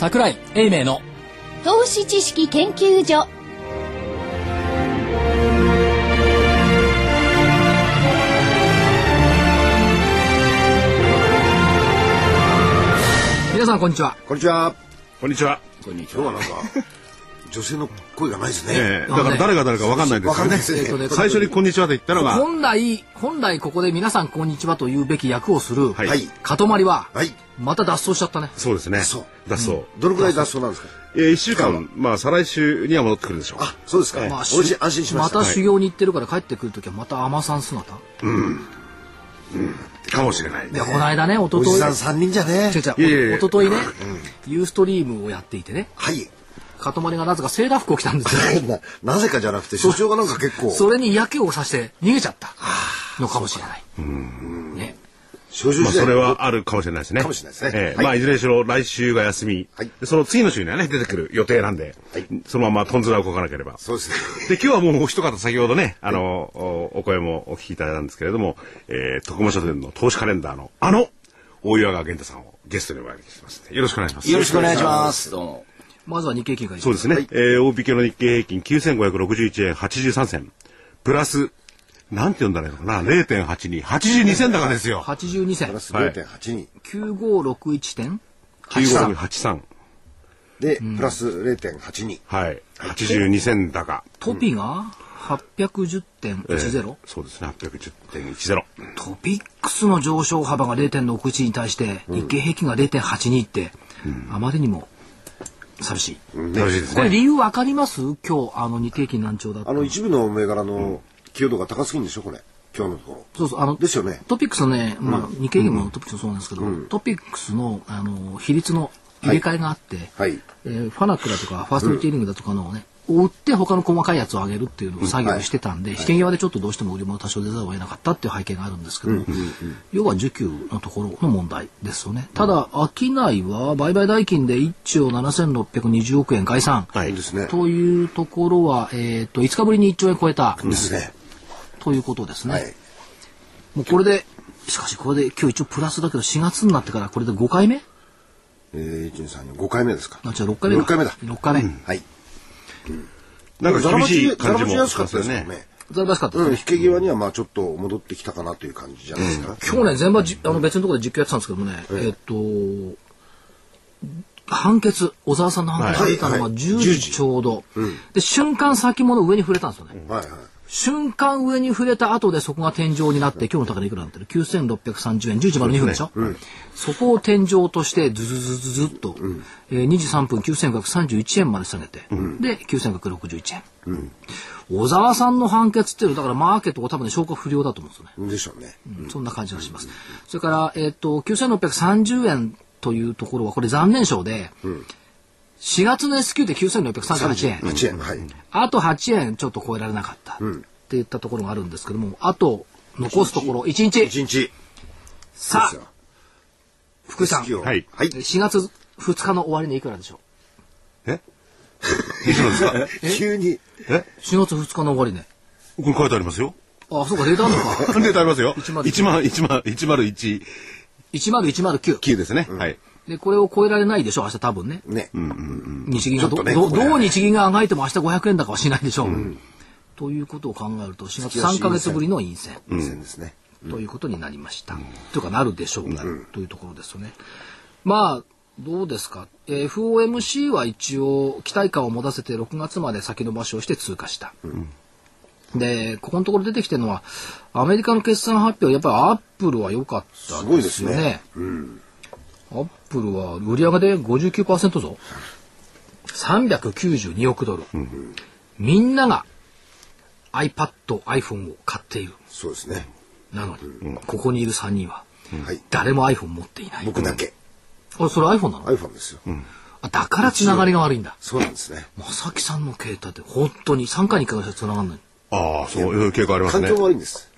桜井英明の投資知識研究所皆さんこんにちはこんにちは。こんにちは。こんにちは。今日はなんか、女性の声がないですね。ええだから誰が誰かわかんないですよねわかんないです。えっとね最初にこんにちはと言ったのが、本来本来ここで皆さんこんにちはと言うべき役をする、はいはい。かとまりは、はい。また脱走しちゃったねそうですね。そう脱走。どのくらい脱走なんですか？えー、一週間、まあ、再来週には戻ってくるでしょう。あ、そうですか。まあ安心安心しました。また修行に行ってるから帰ってくる時はまた海女さん姿かもしれない。でこの間ね一昨日おじさん三人じゃね違う。違ういやいやいや一昨日ね、ユーストリームをやっていてねはい。かとまりがなぜかセーラー服を着たんですよ な、なぜかじゃなくて、所長がなんか結構、それに嫌気をさして逃げちゃったのかもしれない。ね、まあ、それはあるかもしれないですね。かもしれないですねええはいまあ、いずれにしろ来週が休み。はいでその次の週にはね、出てくる予定なんで、はいそのままトンズラをこかなければ。そうですね。で、今日はもうお一方先ほどね、あの、おお声もお聞きいただいたんですけれども、えー、徳間書店の投資カレンダーのあの、大岩川源太さんをゲストにお招きしてます、よろしくお願いします。よろしくお願いします。どうも。まずは日経金がそうですね。えー、大引けの日経平均9561円83銭。プラス、なんて読んだらいいのかな ?0.82。82銭高ですよ。82銭プラスはい0.82。9561点9583。で、プラス0.82。はい。82銭高。トピがえ810.10、ーそうですね。810.10。トピックスの上昇幅が0.61に対して日経平均が0.82って、あまりにも寂しい。楽しいですね。これ理由わかります？今日あの日経平均難聴だったあの、一部の銘柄の寄与度が高すぎるんでしょ、これ。今日のところ。そうそうあのですよねトピックスのね、まあ、日経平均もトピックスもそうなんですけど、トピックスのあの比率の入れ替えがあって、はい。えーファナックだとかファーストリテイリングだとかのをね、を売って他の細かいやつを上げるっていうのを作業をしてたんで、引け際でちょっとどうしても売り物多少出ざるを得なかったっていう背景があるんですけども、要は需給のところの問題ですよね。ただ、商いは売買代金で1兆7620億円概算。はい。というところは、えっ、と、5日ぶりに1兆円超えた、ですね。ということですね。はい。もうこれで、しかしこれで今日一応プラスだけど4月になってからこれで5回目？えー、1、2、3、4、5回目ですか。あ、じゃあ6回目か。6回目だ6回目。はい。なんか厳しい感じもざらまちやすかったですよね。ね。ざらしかったですうん、ね引け際にはまあちょっと戻ってきたかなという感じじゃないですか。今日ね、全場じ、あの別のところで実況やってたんですけどもね、えっと、判決、小沢さんの判決が出たのははい10時ちょうど。で、瞬間先物上に触れたんですよね。はいはい。瞬間上に触れた後でそこが天井になって、今日の高値いくらになってる ?9630 円、10時丸2分でしょ、そこを天井としてズズズズズっと、えー2時3分9531円まで下げて、で、9561円。小沢さんの判決っていうのは、だからマーケットが多分ね、消化不良だと思うんですよね。でしょうね。そんな感じがします。それから、えっ、と、9630円というところは、これ残念賞で、4月の S q で9638円。8円。はい。あと8円ちょっと超えられなかった。っていったところがあるんですけども、あと、残すところ1日。1日。さあ、福井さん、はいはい。4月2日の終わりにいくらでしょえ？いつなんですか？急に。え？う ?4 月2日の終わりね。これ書いてありますよ。あ、そうか、データあるのか。データありますよ。101 1万、1万、101、10109。9ですね。はい。で、これを超えられないでしょう、明日多分ね。ね。日銀がど、ねどう日銀があがいても明日500円高はしないでしょう。ということを考えると、4月3か月ぶりの陰線。いい線ですね。ということになりました。というかなるでしょう、というところですよね。まあどうですか、えー FOMC は一応期待感を持たせて6月まで先延ばしをして通過した。でここのところ出てきてるのはアメリカの決算発表やっぱりアップルは良かったですよね。アップルは売上で59%増392億ドル、みんなが iPad、iPhone を買っている。そうですね。なのに、ここにいる3人は、はい。誰も iPhone 持っていない。僕だけ。あそれ iPhone なの、iPhone ですよ。あだからつながりが悪いんだ。そうなんですね。正木さんの携帯って本当に3回に1回しかつながんない。ああ、そういう傾向ありますね環境。も悪いんです。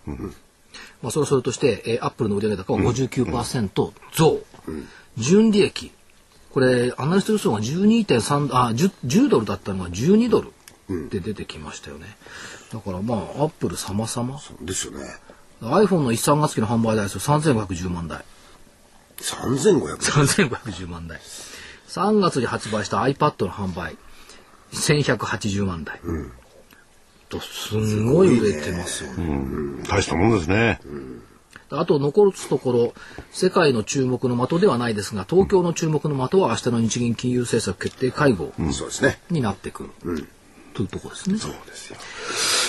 まあ、それはそれとして、えー、アップルの売上高は59%増。純利益。これ、アナリスト予想が12.3、あ、10, 10ドルだったのが12ドルで出てきましたよね。だからまあ、アップル様々。ですよね。iPhone の1、3月期の販売台数3510万台。3500 3510万台。3月に発売した iPad の販売、1180万台。とすんごい売れてますよね。大したもんですね。あと残すところ、世界の注目の的ではないですが、東京の注目の的は明日の日銀金融政策決定会合そうですね。になってくる。というところですね。そうですよ。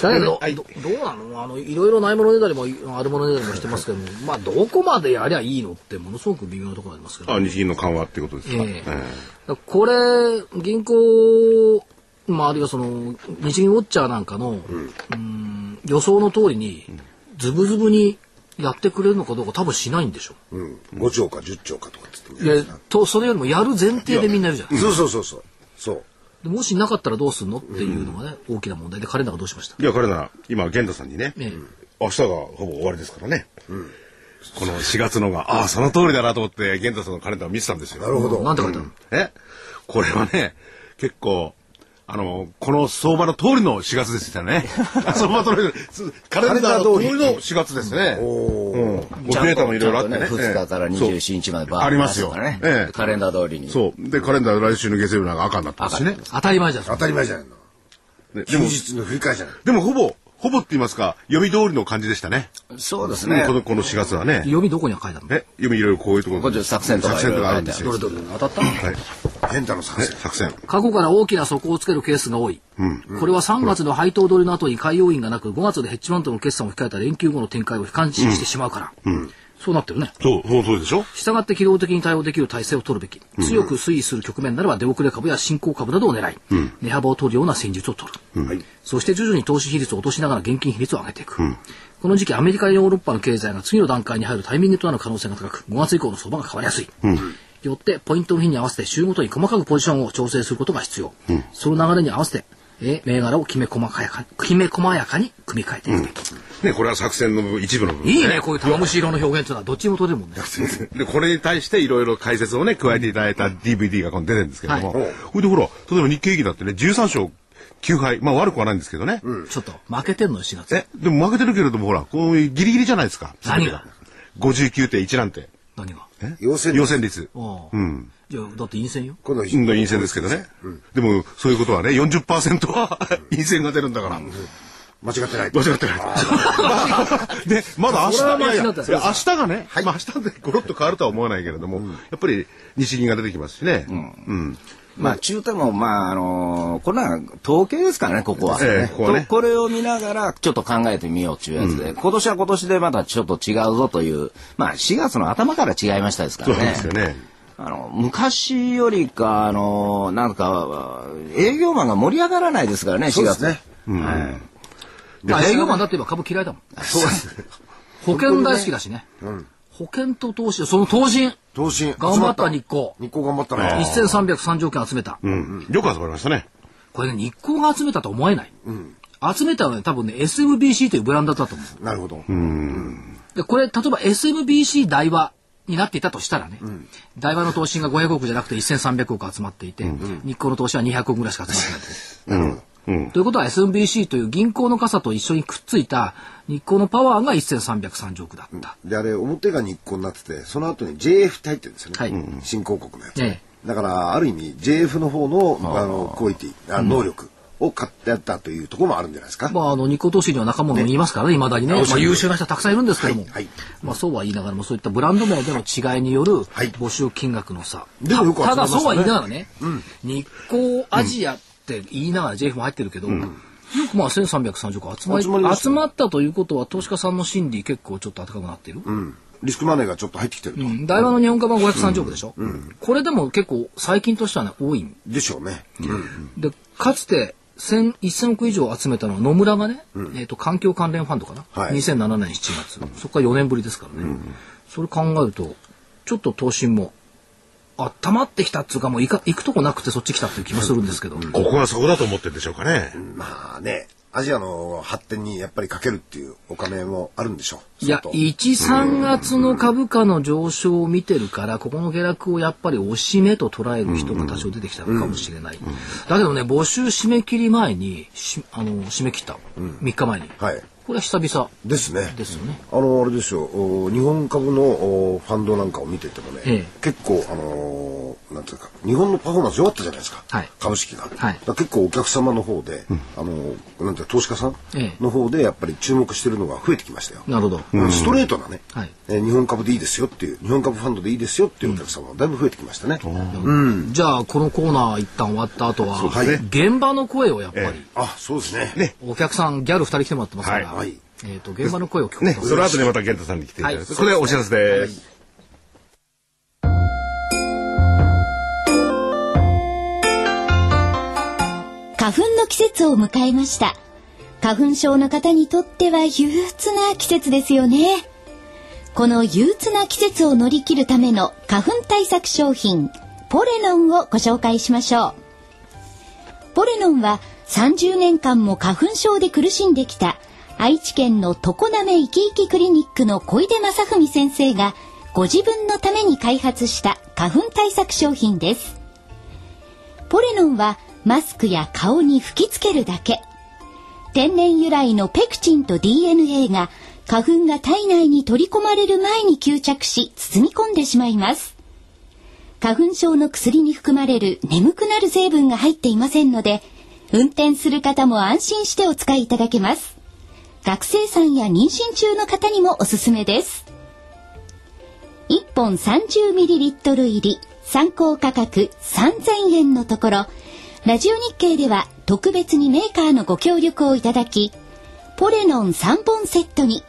だけど、どどうなの？あの、いろいろないものねだりも、あるものねだりもしてますけども、まあ、どこまでやりゃいいのって、ものすごく微妙なところありますけど。あ、日銀の緩和っていうことですか？えええだからこれ、銀行、まあ、あるいはその、日銀ウォッチャーなんかの、うん予想の通りに、ズブズブにやってくれるのかどうか多分しないんでしょうん。5兆か10兆かとかって言ってう。いや、と、それよりもやる前提でみんなやるじゃないそうそうそうそう。そう。でもしなかったらどうすんのっていうのがね、大きな問題で、彼らがどうしましたいや、彼なら、今、源太さんにね、ええ明日がほぼ終わりですからね。この4月のが、ああ、その通りだなと思って、源太さんのカレンダーを見てたんですよ。なるほど。なんて書いてあるのえ？これはね、結構、あの、この相場の通りの4月ですよね。相場の通りの、カレンダーの通りの4月ですね。うん。もうデータもいろいろあってね。2日から27日までバーありますよね、ええカレンダー通りに。そう。で、カレンダー来週の月曜日なんか赤になってますしね。当たり前じゃん。当たり前じゃないの。ねでも、休日の振り返りじゃない。でもほぼ、ほぼって言いますか、読み通りの感じでしたね。そうですね。この、この4月はね。読みどこには書いてあるの？え、読みいろいろこういうところ作戦とか作戦とかあるんですよ。どれどれ当たった？はい。変太の作ね戦。作戦。過去から大きな底をつけるケースが多い。これは3月の配当取りの後に海洋員がなく、5月でヘッジファンドの決算を控えた連休後の展開を悲観視してしまうから。そうなってるね。そう、その通りでしょ？従って機動的に対応できる体制を取るべき。強く推移する局面ならば出遅れ株や新興株などを狙い、値幅を取るような戦術を取る。はい。そして徐々に投資比率を落としながら現金比率を上げていく。この時期アメリカやヨーロッパの経済が次の段階に入るタイミングとなる可能性が高く、5月以降の相場が変わりやすい。よって、ポイントの日に合わせて週ごとに細かくポジションを調整することが必要。その流れに合わせて、え銘柄をきめ細かやかきめ細やかに組み替えていくべき。ね、これは作戦の部一部の部分、いいね、こういう玉虫色の表現というのはどっちにも取れるもんね。で、これに対していろいろ解説をね、加えていただいた DVD が今度出てるんですけども、はいこれでほら、例えば日経平均だってね、13勝9敗、まあ悪くはないんですけどね。ちょっと、負けてんのよ、4月。え、でも負けてるけれども、ほら、こういうギリギリじゃないですか。何が ?59.1 なんて。何が？え？陽線率陽線率。ああうん。いや、だって陰線よ。このうん、陰線ですけどね。でも、そういうことはね、40%は陰線が出るんだから。間違ってない。間違ってない。で、まだ明日、明日がね、まあ明日でゴロッと変わるとは思わないけれども、やっぱり日銀が出てきますしね。うん。まあ、中途も、まあ、あのーこれは統計ですからね、ここは。ええこねとこれを見ながら、ちょっと考えてみようっていうやつで、今年は今年でまたちょっと違うぞという、まあ、4月の頭から違いましたですかそうらね。ですよね。あの、昔よりか、あの、なんか、営業マンが盛り上がらないですからね、4月。そうですね。はいまあ、営業マンだって今株嫌いだもん。そうですね。保険大好きだしね。保険と投資、その投信、投資。頑張った日光。日光頑張ったね。1330億円集めた。うん。よく集まりましたね。これね、日光が集めたとは思えない。集めたのはね、多分ね、SMBC というブランドだったと思う。なるほど。で、これ、例えば SMBC 大和になっていたとしたらね、大和の投資が500億じゃなくて1300億集まっていて、日光の投資は200億ぐらいしか集まってないと。ということは SMBC という銀行の傘と一緒にくっついた日光のパワーが1330億だった。で、あれ、表が日光になってて、その後に JF って入ってるんですよね。はい新興国のやつ。えだから、ある意味、JF の方の、あの、クオリティ、あ能力を買ってやったというところもあるんじゃないですか。まあ、あの、日光投資には仲間もいますからね、未だにね。まあ、優秀な人たくさんいるんですけども。はいはいまあ、そうは言いながらも、そういったブランド名での違いによるはい募集金額の差。でもよく集またたねそうは言いながらね、日光アジアって言いながら JF も入ってるけど、まあ、1330億集まり集まりました集まったということは、投資家さんの心理結構ちょっと高くなっている。うん。リスクマネーがちょっと入ってきてると。うん。大和の日本株は530億でしょ、これでも結構最近としてはね多いん。でしょうね。でかつて1000 1000億以上集めたのは野村がね、えー、と環境関連ファンドかな、はい。2007年7月。そこから4年ぶりですからね、それ考えるとちょっと投資もあ溜まってきたっつうかもう行か行くとこなくてそっち来たっていう気もするんですけど、ここがそこだと思ってるんでしょうかね。まあね、アジアの発展にやっぱりかけるっていうお金もあるんでしょう。いや、相当1、3月の株価の上昇を見てるから、ここの下落をやっぱり押し目と捉える人が多少出てきたのかもしれない。だけどね、募集締め切り前に、しあの、締め切った。3日前に。はい。これは久々。ですね。ですよね。あの、あれですよ、お日本株のおファンドなんかを見ててもね、ええ。結構、あのーなんていうか、日本のパフォーマンス良かったじゃないですか、はい。株式が。はい。結構お客様の方で、あのーなんていうか投資家さんええ。の方でやっぱり注目してるのが増えてきましたよ。なるほど。ストレートなね、はい。えー日本株でいいですよっていう、日本株ファンドでいいですよっていうお客様がだいぶ増えてきましたね。じゃあ、このコーナー一旦終わった後は、そうです現場の声をやっぱり、あ、そうですね。お客さん、ギャル二人来てもらってますから、はいはいえっ、と、現場の声を聞くね、とその後にまた玄太さんに来ていただいて、はいここでお知らせです。花粉の季節を迎えました。花粉症の方にとっては憂鬱な季節ですよね。この憂鬱な季節を乗り切るための花粉対策商品、ポレノンをご紹介しましょう。ポレノンは30年間も花粉症で苦しんできた愛知県の常滑いきいきクリニックの小出正文先生がご自分のために開発した花粉対策商品です。ポレノンはマスクや顔に吹きつけるだけ。天然由来のペクチンと DNA が花粉が体内に取り込まれる前に吸着し包み込んでしまいます。花粉症の薬に含まれる眠くなる成分が入っていませんので、運転する方も安心してお使いいただけます。学生さんや妊娠中の方にもおすすめです。1本 30ml 入り参考価格3000円のところ、ラジオ日経では特別にメーカーのご協力をいただき、ポレノン3本セットに、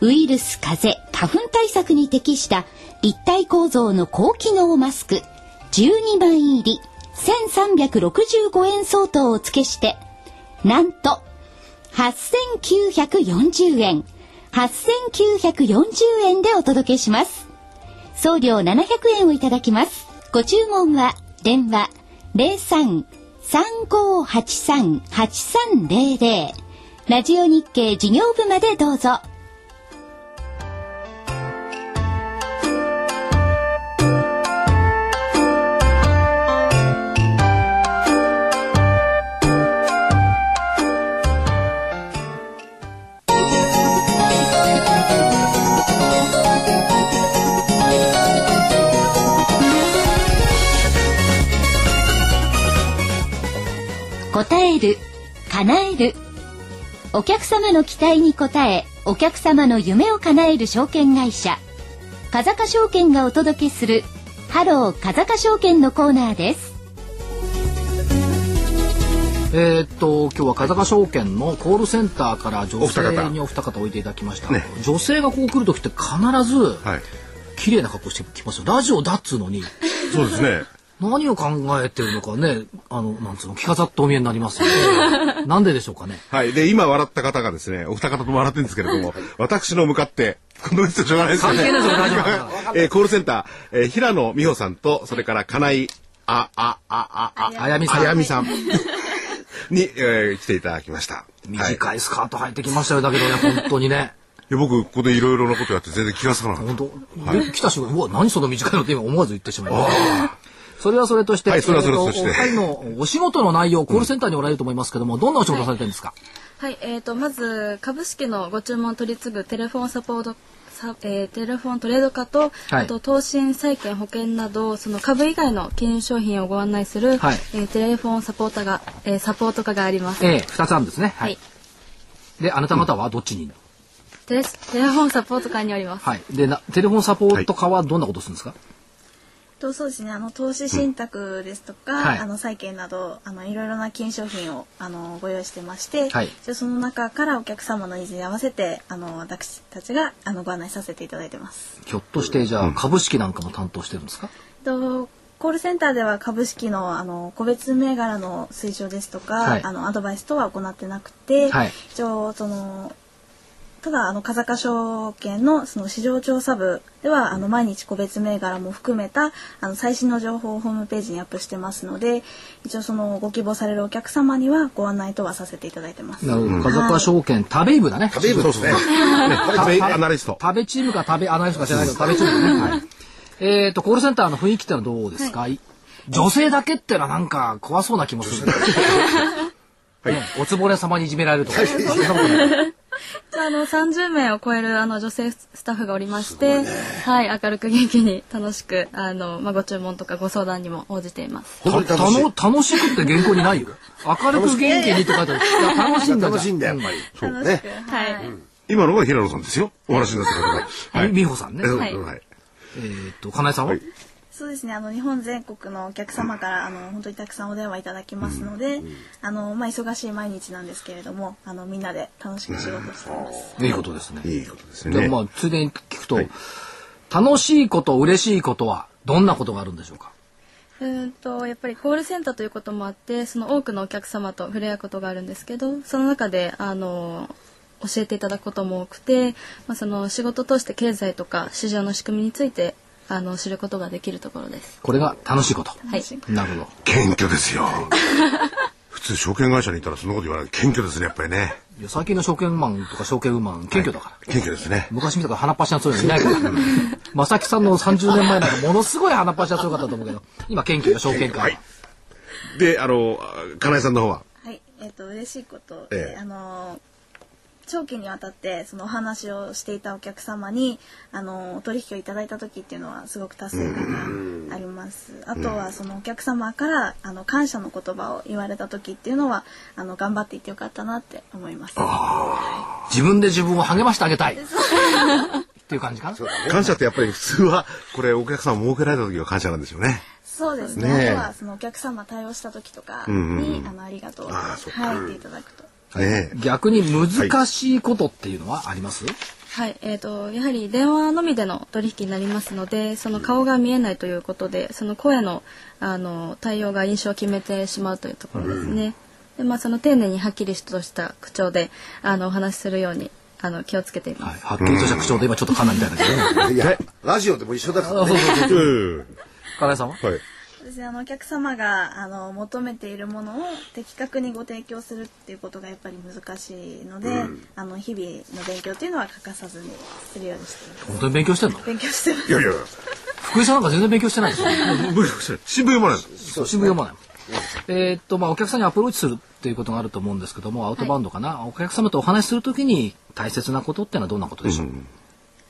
ウイルス、風邪、花粉対策に適した立体構造の高機能マスク12枚入り1365円相当を付けして、なんと8940円、8940円でお届けします。送料700円をいただきます。ご注文は電話03-3583-8300ラジオ日経事業部までどうぞ。る、叶える。お客様の期待に応え、お客様の夢を叶える証券会社、風賀証券がお届けする、ハロー風賀証券のコーナーです。えーっと今日は風賀証券のコールセンターから女性にお二方おいでいただきました、ね女性がここ来る時って必ずはい。綺麗な格好してきますよラジオだっつうのにそうですね。何を考えてるのかねあのなんつうの着飾ってお見えになりますよね。なんででしょうかね。はい。で、今笑った方がですね、お二方とも笑ってるんですけれども、私の向かって、この人しょうがないですよね。えーコールセンター、えー平野美穂さんと、それから金井、あ、あ、あ、あ、あ、あやみさん。あやみさん。に、えー来ていただきました。はい。い短い。スカート履いてきましたよだけどね本当にね。や僕、ここでいろいろなことやって全然気がつかなかった。本当、で来た瞬間うわ何その短いのって今思わず言ってしまいましたそれはそれとして、はいそれはそれとしてえーお二人の お仕事の内容、コールセンターにおられると思いますけども、どんなお仕事をされてるんですか？はい、えー、とまず株式のご注文を取り次ぐテレフォンサポートさえーテレフォントレード化と、はいあと投信債券保険などその株以外の金融商品をご案内する、はいえーテレフォンサポーターが、えーサポート課があります。ええ二つあるんですね。ははいい。で、あなた方はどっちに、テレテレフォンサポート課におります。はい。で、なテレフォンサポート課はどんなことするんですか？とそうですね。あの投資信託ですとか、はい。あの債券などあのいろいろな金商品をあのご用意してまして、はい。じゃあその中からお客様のニーズに合わせてあの私たちがあのご案内させていただいてます。ひょっとして、じゃあ、株式なんかも担当してるんですか？とコールセンターでは株式のあの個別銘柄の推奨ですとか、はい。あのアドバイスとは行ってなくて、はい。一応そのただあの風賀証券のその市場調査部ではあの毎日個別銘柄も含めたあの最新の情報をホームページにアップしてますので一応そのご希望されるお客様にはご案内とはさせていただいてます。なるほど。風賀証券、食べイブだね。食べるですね。ね、食べアナリスト。食べチームか食べアナリストか知らないけど、食べチームだね。はい。えっと、コールセンターの雰囲気ってのはどうですか？女性だけってのはなんか怖そうな気もする。はいねおつぼね様にいじめられるとか。あの30名を超えるあの女性スタッフがおりまして、はい、明るく元気に楽しくあの、まあ、ご注文とかご相談にも応じています。本当に楽しい。たの楽しくって原稿にない？よ。明るく元気にって書いて楽しいんだじゃん楽しいんだよ、やっぱり。ねく、。はい。今のが平野さんですよ。お話になった方が。はい美穂さんねえはいはい。えーっと、金井さんは、はいそうですね。あの日本全国のお客様からあの本当にたくさんお電話いただきますので、あのまあ忙しい毎日なんですけれども、あのみんなで楽しく仕事しています。いいことですね。いいことですよね。でまあ、ついでに聞くと、楽しいこと、嬉しいことは、どんなことがあるんでしょうか？うーんとやっぱりコールセンターということもあってその多くのお客様と触れ合うことがあるんですけどその中であの教えていただくことも多くて、まあ、その仕事として経済とか市場の仕組みについてあの知ることができるところです。これが楽しいこと。はい、なるほど。謙虚ですよ。普通証券会社にいたらそんなこと言わない。謙虚ですね、やっぱりね。いや最近の証券マンとか証券ウーマン、謙虚だから。謙虚ですね。昔見たから鼻っ端が強いのいないから。正木さんの30年前なんかものすごい鼻っ端が強かったと思うけど、今謙虚な証券会。で、あの、金井さんの方は？はい、えっ、と嬉しいことえで、えあの長期にわたってそのお話をしていたお客様にあのお取引をいただいた時っていうのはすごく達成感があります。あとはそのお客様からあの感謝の言葉を言われた時っていうのはあの頑張っていってよかったなって思います。自分で自分を励ましてあげたい。っていう感じかな？感謝ってやっぱり普通は、これお客さん儲けられた時は感謝なんでしょうね。そうですね。ねえあとはそのお客様対応した時とかに、んうんうんあのありがとうっかはい言っていただくと。ねえ。逆に難しいことっていうのはあります、はい、えー、とやはり電話のみでの取引になりますのでその顔が見えないということでその声のあの対応が印象を決めてしまうというところですね。でまあ、その丁寧にはっきりとした口調であのお話しするようにあの気をつけています。はい。はっきりとした口調で今ちょっと噛んだみたいだけど。いや、ラジオでも一緒だからあそうね。そうそう。うん。金井さんは？はい。ですね、あのお客様があの求めているものを的確にご提供するっていうことがやっぱり難しいので、あの日々の勉強っていうのは欠かさずにするようにしています。本当に勉強してんの？勉強してます。いやいや、福井さんなんか全然勉強してないですよ。新聞読まないです。そう、新聞読まない。えーっと、まあ、お客さんにアプローチするっていうことがあると思うんですけども、アウトバウンドかな？お客様とお話しするときに大切なことってのはどんなことでしょう、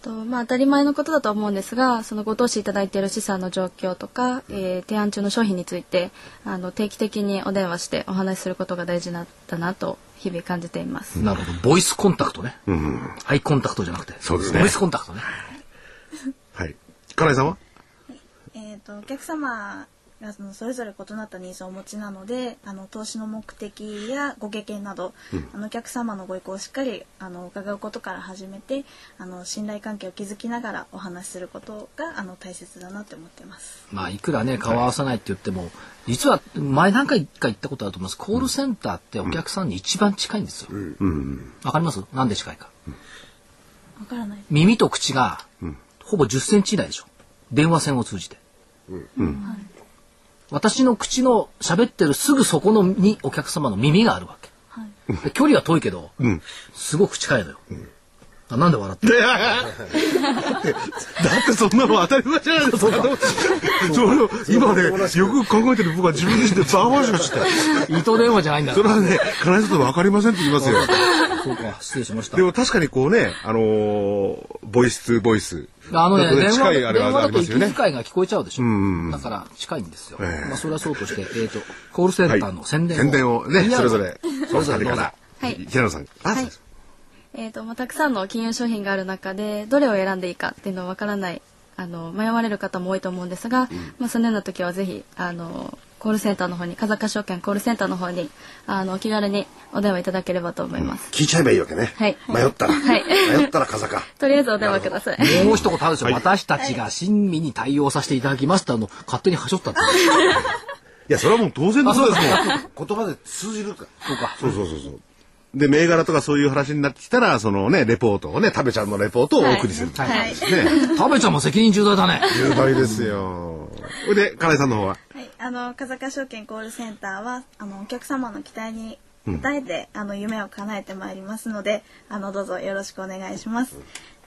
とまあ、当たり前のことだと思うんですがそのご投資いただいている資産の状況とか、えー提案中の商品についてあの定期的にお電話してお話しすることが大事だったなと日々感じています。なるほど。ボイスコンタクトね。アイコンタクトじゃなくて。そうですねボイスコンタクトね。はい。金井さんは？えっ、とお客様がそのそれぞれ異なったニーズをお持ちなので、あの投資の目的やご経験など、あのお客様のご意向をしっかりあの伺うことから始めて、あの信頼関係を築きながらお話しすることがあの大切だなって思ってます。まあ、いくらね、顔合わさないって言っても、実は前何回か言ったことあると思います。コールセンターってお客さんに一番近いんですよ。わかります？なんで近いか。わからない。耳と口が、ほぼ10センチ以内でしょ。電話線を通じて。私の口の喋ってるすぐそこのにお客様の耳があるわけ。はい。で距離は遠いけど、すごく近いのよ。あなんで笑ってるだってそんなの当たり前じゃないですか。それを今ね、よく考えてる僕は自分自身でバーバーしかして。糸電話じゃないんだそれはね、金井さんと分かりませんって言いますよ。そうか、失礼しましたで。も確かにこうね、あのーボイス2ボイス。あのね、電話だと息。遣いが聞こえちゃうでしょ。だから近いんですよ。まあそれはそうとして、えっ、と、コールセンターの宣伝を。宣伝をね、それぞれ、それぞれ。はい平野さん。あ、はいえーとまあ、たくさんの金融商品がある中でどれを選んでいいかっていうのはわからないあの迷われる方も多いと思うんですが、まあ、そのような時はぜひあのコールセンターの方に風賀証券コールセンターの方にあのお気軽にお電話いただければと思います。聞いちゃえばいいわけね。はい迷ったら。はい迷ったら風か。とりあえずお電話ください。もう一言あるでしょ、私たちが親身に対応させていただきましたの、勝手にはしょったって。いや、それはもう当然のことですもん。言葉で通じるか。そうか。そうそうそうそう。で、銘柄とかそういう話になってきたら、そのね、レポートをね、食べちゃんのレポートをお送りする。はい。ね。食べちゃんも責任重大だね。重大ですよ。それで、金井さんの方は？はい、あの風賀証券コールセンターはあのお客様の期待に応えて、あの夢を叶えてまいりますのであのどうぞよろしくお願いします。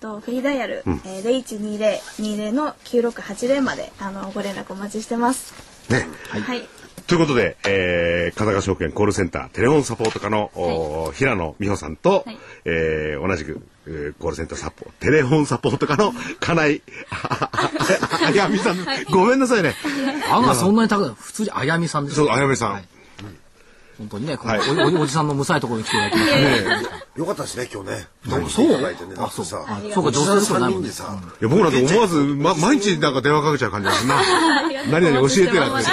とフリーダイヤル、えー、0120-20の9680まであのご連絡お待ちしてます。ね。はい、ということで、えー、風賀証券コールセンターテレフォンサポート課の、お平野美穂さんと、はいえー同じく、えーコールセンターサポテレフォンサポート課の金井ああやみさん、ごめんなさいね。あがそんなに高い。普通にあやみさんですそう、あやみさん。はい本当にね、はいおおおじさんのむさいところに来ていただきましたね。よかったですね、今日ね。そういただいてね、だあ、そうさ、あそうか、女性ですから3ないもんね人でさ、いや、僕なんて思わず、ま、毎日なんか電話かけちゃう感じですな。何々教えてなんて。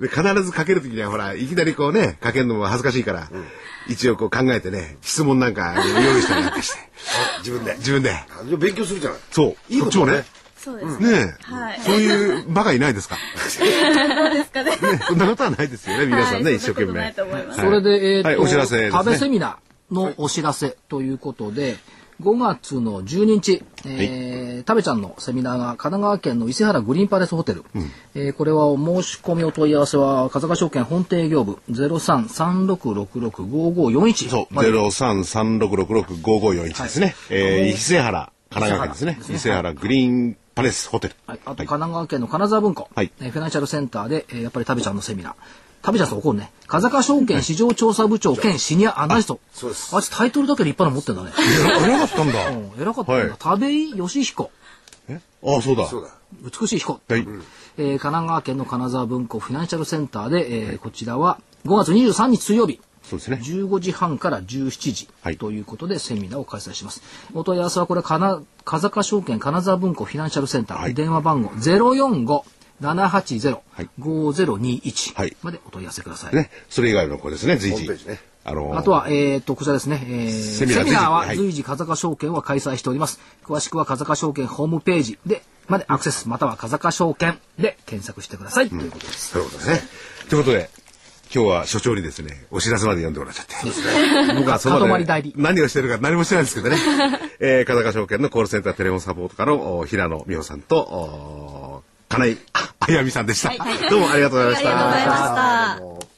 で、必ずかけるときには、ほら、いきなりこうね、かけるのも恥ずかしいから、一応こう考えてね、質問なんか用意したりなんかして。自分で。自分で。勉強するじゃない。そう。いいことねこっちもね。そうですね。ねえ、はいそういうバカいないですか？ねそんなことはないですよね、皆さんね、はい一生懸命。それで、えっ、と、はいお知らせですね食べセミナーのお知らせということで、5月の12日、えー、食べちゃんのセミナーが神奈川県の伊勢原グリーンパレスホテル。えーこれはお申し込みお問い合わせは、風賀証券本店営業部03-3666-5541。そう、まで0336665541ですね。えー、伊勢原、神奈川県ですね。伊勢原グリーンパレスホテル。はい、あと神奈川県の金沢文庫、はいえーフィナンシャルセンターで、えーやっぱり食べちゃんのセミナー。食べちゃんさん怒るね。風賀証券市場調査部長兼シニアアナリスト。そうですあいつタイトルだけで立派なの持ってんだね。偉かったんだ。うん偉かったんだ。はい田部井義彦。ああ、そうだ。そうだ。美しい彦。はい。えー神奈川県の金沢文庫フィナンシャルセンターで、えーこちらは5月23日水曜日。そうですね。15時半から17時はいということでセミナーを開催します。お問い合わせはこれかな風賀証券金沢文庫フィナンシャルセンター、はい電話番号045-780-5021はいまでお問い合わせください。ね、それ以外の子ですね、随時。あのーあとは、えー、と、こちらですね、えーセセミナーミナーは随時風賀証券は開催しております。詳しくは風賀証券ホームページで、までアクセス、または風賀証券で検索してください、ということです。そういうことですね。ということで、今日は所長にですね、お知らせまで読んでもらっちゃって。僕はそのまり代理何をしてるか何もしてないんですけどね。えー、風賀証券のコールセンターテレフォンサポート課のお平野美穂さんと、お金井ああやみさんでした。どうもありがとうございました。ありがとうございました。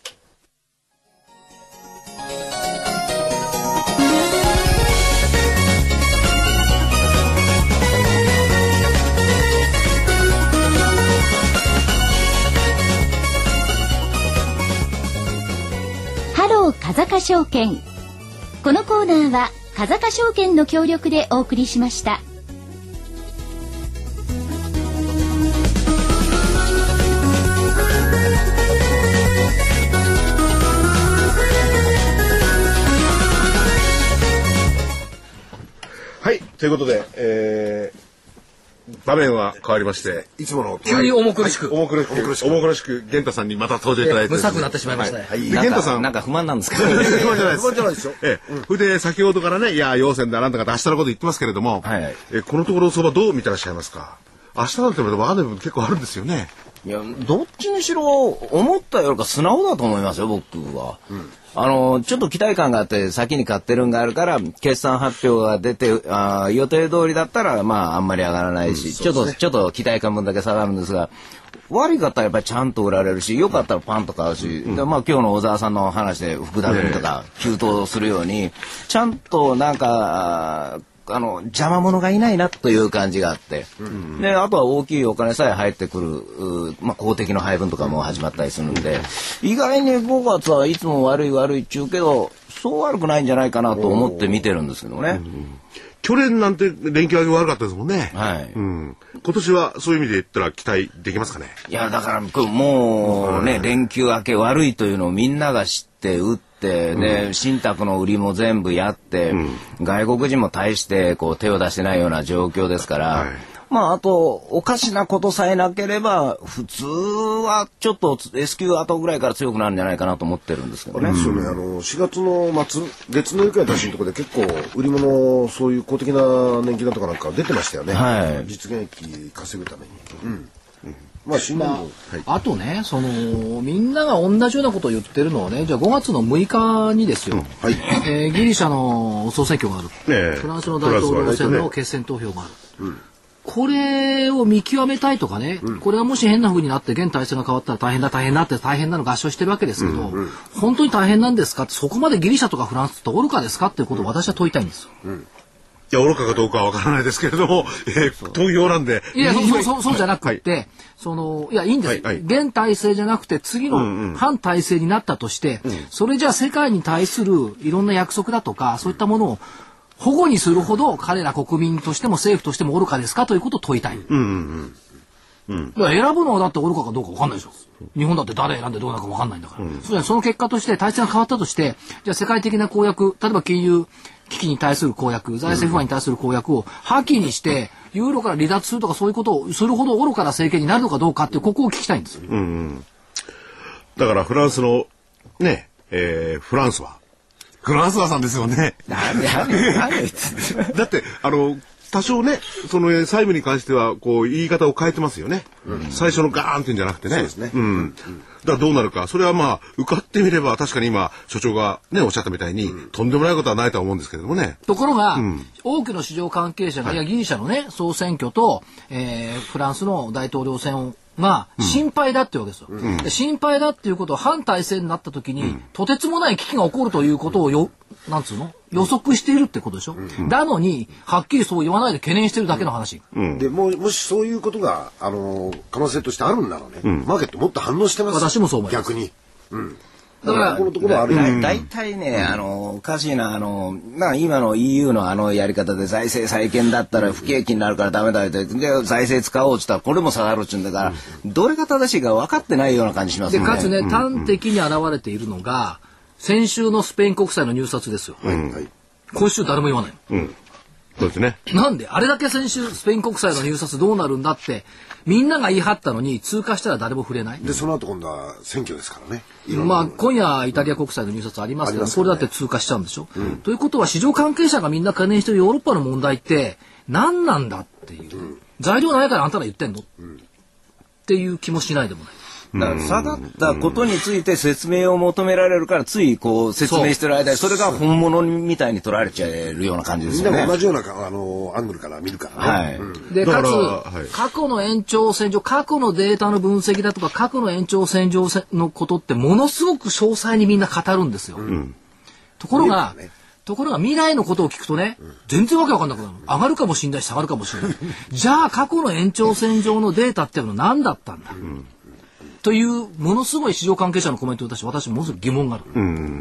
風賀証券。このコーナーは風賀証券の協力でお送りしました。はい、ということで、えー、場面は変わりまして、いつもの。急に重苦しく。重苦しく、重苦しく、玄太さんにまた登場いただいて。むさくなってしまいましたね。はい。玄太さん。なんか不満なんですか 不満じゃないです。不満じゃないですよええ。それで、先ほどからね、いや、陽線だなんだかって明日のこと言ってますけれども、はいはいえこのところの相場どう見てらっしゃいますか？明日なんてまだわかんない部分結構あるんですよね。いや、どっちにしろ、思ったよりか素直だと思いますよ、僕は。あの、ちょっと期待感があって、先に買ってるんがあるから、決算発表が出て、あー予定通りだったら、まあ、あんまり上がらないし、ちょっと、ちょっと期待感分だけ下がるんですが、悪かったらやっぱりちゃんと売られるし、良かったらパンと買うし、でまあ今日の小沢さんの話で福田君とか急騰するように、ちゃんとなんか、あの、邪魔者がいないなという感じがあって、で、あとは大きいお金さえ入ってくる、うまあ公的の配分とかも始まったりするんで、意外に5月はいつも悪い悪いっちゅうけど、そう悪くないんじゃないかなと思って見てるんですけどね。去年なんて連休明け悪かったですもんね。はい。うん。今年はそういう意味で言ったら期待できますかね？いや、だから、もうね、連休明け悪いというのをみんなが知って、打って、で、信託の売りも全部やって、外国人も大してこう手を出してないような状況ですから、はいまあ、あと、おかしなことさえなければ、普通はちょっと S q 後ぐらいから強くなるんじゃないかなと思ってるんですけどねあれで。すよね、あの、4月の末、月のゆかい出しのところで結構、売り物、そういう公的な年金だとかなんか出てましたよね。はい実現益稼ぐために。うん。まあ、新年度、はい。あとね、その、みんなが同じようなことを言ってるのはね、じゃあ5月の6日にですよ、はい。えーギリシャの総選挙がある。ええフランスの大統領選の決選投票がある。これを見極めたいとかね、これがもし変な風になって現体制が変わったら大変だ大変だって大変なの合唱してるわけですけど、本当に大変なんですかってそこまでギリシャとかフランス通るかですかっていうことを私は問いたいんですよ。いや、愚かかどうかはわからないですけれども、えー、投票なんで。いや、そうそうそうじゃなくて、その、いや、いいんです、はいはい。現体制じゃなくて、次の反体制になったとして、それじゃあ世界に対するいろんな約束だとか、そういったものを保護にするほど彼ら国民としても政府としても愚かですかということを問いたい。いや選ぶのはだって愚かかどうか分かんないでしょ。日本だって誰選んでどうなるか分かんないんだから。そうじゃその結果として体制が変わったとして、じゃあ世界的な公約、例えば金融危機に対する公約、財政不安に対する公約を破棄にして、ユーロから離脱するとかそういうことをするほど愚かな政権になるのかどうかってここを聞きたいんですよ。だからフランスの、ね、えー、フランスは。フランスはさんですよね。だって、あの、多少ね、そのえー債務に関しては、こう、言い方を変えてますよね。最初のガーンっていうんじゃなくてね。そうですねん。だからどうなるか。それはまあ、受かってみれば、確かに今、所長がね、おっしゃったみたいに、とんでもないことはないとは思うんですけれどもね。ところが、多くの市場関係者が、いや、ギリシャのね、総選挙と、えーフランスの大統領選が心配だってわけですよ、で心配だっていうことを反体制になった時に、とてつもない危機が起こるということをよ、なんつうの？予測しているってことでしょ、なのに、はっきりそう言わないで懸念してるだけの話。でももしそういうことが、あのー可能性としてあるんならね、マーケットもっと反応してます私もそう思います。逆に。だからこのところはあるよね。だ大体ね、あの、おかしいな、あの、まあ今の EU のあのやり方で財政再建だったら不景気になるからダメだって、で、財政使おうって言ったらこれも下がるっちゅうんだから、どれが正しいか分かってないような感じしますで、ね。かつね、端的に現れているのが、先週のスペイン国債の入札ですよ。はい今週誰も言わない。そうですね。なんであれだけ先週スペイン国債の入札どうなるんだってみんなが言い張ったのに通過したら誰も触れない。で、その後今度は選挙ですからね。まあ今夜イタリア国債の入札ありますけど、ねこれだって通過しちゃうんでしょ、ということは市場関係者がみんな懸念しているヨーロッパの問題って何なんだっていう、材料ないからあんたら言ってんの、っていう気もしないでもない。だから下がったことについて説明を求められるから、ついこう説明してる間に、それが本物みたいに取られちゃえるような感じですよね。も同じような、あのーアングルから見るからね。はいうんで、かつ、はい過去の延長線上、過去のデータの分析だとか、過去の延長線上のことって、ものすごく詳細にみんな語るんですよ。ところが、ところが未来のことを聞くとね、全然わけわかんなくなる。上がるかもしれないし、下がるかもしれない。じゃあ、過去の延長線上のデータっていうのは何だったんだ、という、ものすごい市場関係者のコメントを出して、私ものすごく疑問がある。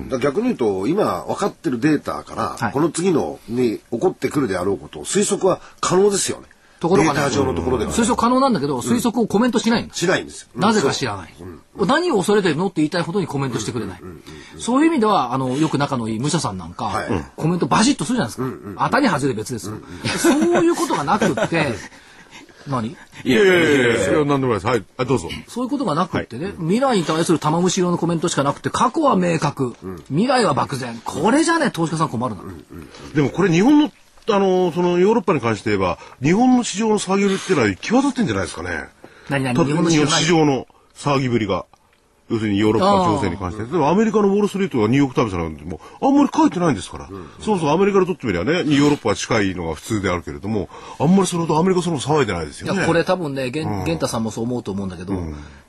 だから逆に言うと今分かってるデータから、はいこの次のに起こってくるであろうことを推測は可能ですよね。ところがねデータ上のところでは、推測可能なんだけど、推測をコメントしないんです。しないんですよ。なぜか知らない。何を恐れてるのって言いたいほどにコメントしてくれない。そういう意味では、あの、よく仲のいい武者さんなんか、はいコメントバシッとするじゃないですか。当たり外れ別ですよ。そういうことがなくって、何？いやいやいやいや、それは何でもないです。はい。あどうぞ。そういうことがなくってね、未来に対する玉虫色のコメントしかなくて、過去は明確、未来は漠然。これじゃね、投資家さん困るな。でもこれ日本の、あの、そのヨーロッパに関して言えば、日本の市場の騒ぎぶりっていうのは際立ってんじゃないですかね。何々た日本の市場市場の騒ぎぶりが。要するにヨーロッパ情勢に関して。でもアメリカのウォール・ストリートがニューヨーク・タイムズなんてもうあんまり書いてないんですから。そうそうアメリカにとってみればね、ヨーロッパは近いのが普通であるけれども、あんまりそれほどアメリカその騒いでないですよね。いや、これ多分ね、源源太さんもそう思うと思うんだけど、